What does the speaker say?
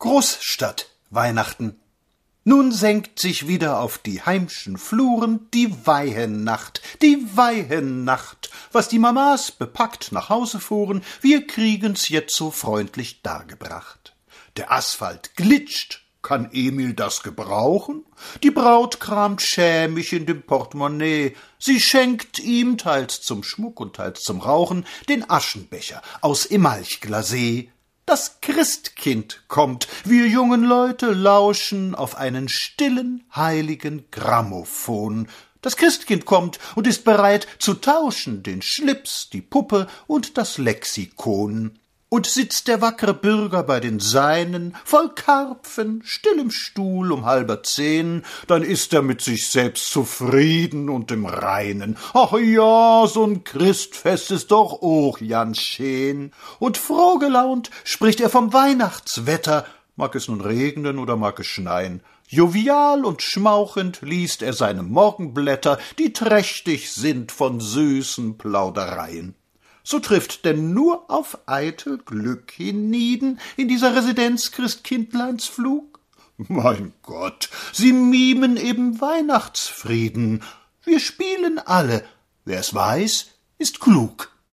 Großstadt Weihnachten. Nun senkt sich wieder auf die heimschen Fluren die Weihennacht, die Weihennacht, was die Mamas bepackt nach Hause fuhren, wir kriegen's jetzt so freundlich dargebracht. Der Asphalt glitscht, kann Emil das gebrauchen? Die Braut kramt schämig in dem Portemonnaie. Sie schenkt ihm teils zum Schmuck und teils zum Rauchen den Aschenbecher aus Emalchglasé. Das Christkind kommt, wir jungen Leute lauschen auf einen stillen, heiligen Grammophon. Das Christkind kommt und ist bereit zu tauschen den Schlips, die Puppe und das Lexikon. Und sitzt der wackre Bürger bei den Seinen, voll Karpfen, still im Stuhl um halber zehn, dann ist er mit sich selbst zufrieden und im Reinen. Ach ja, so'n Christfest ist doch auch ganz schön. Und froh gelaunt spricht er vom Weihnachtswetter, mag es nun regnen oder mag es schneien. Jovial und schmauchend liest er seine Morgenblätter, die trächtig sind von süßen Plaudereien so trifft denn nur auf eitel Glück hienieden in dieser Residenz Christkindleins Flug? Mein Gott, sie mimen eben Weihnachtsfrieden. Wir spielen alle. Wer's weiß, ist klug.